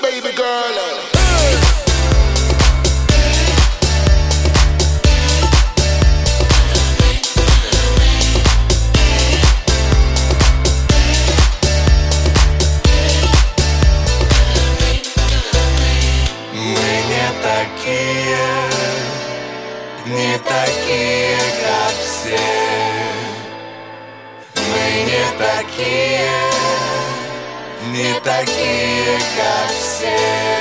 baby girl. Мы не такие, не такие, как все. Мы не такие, не такие. как все.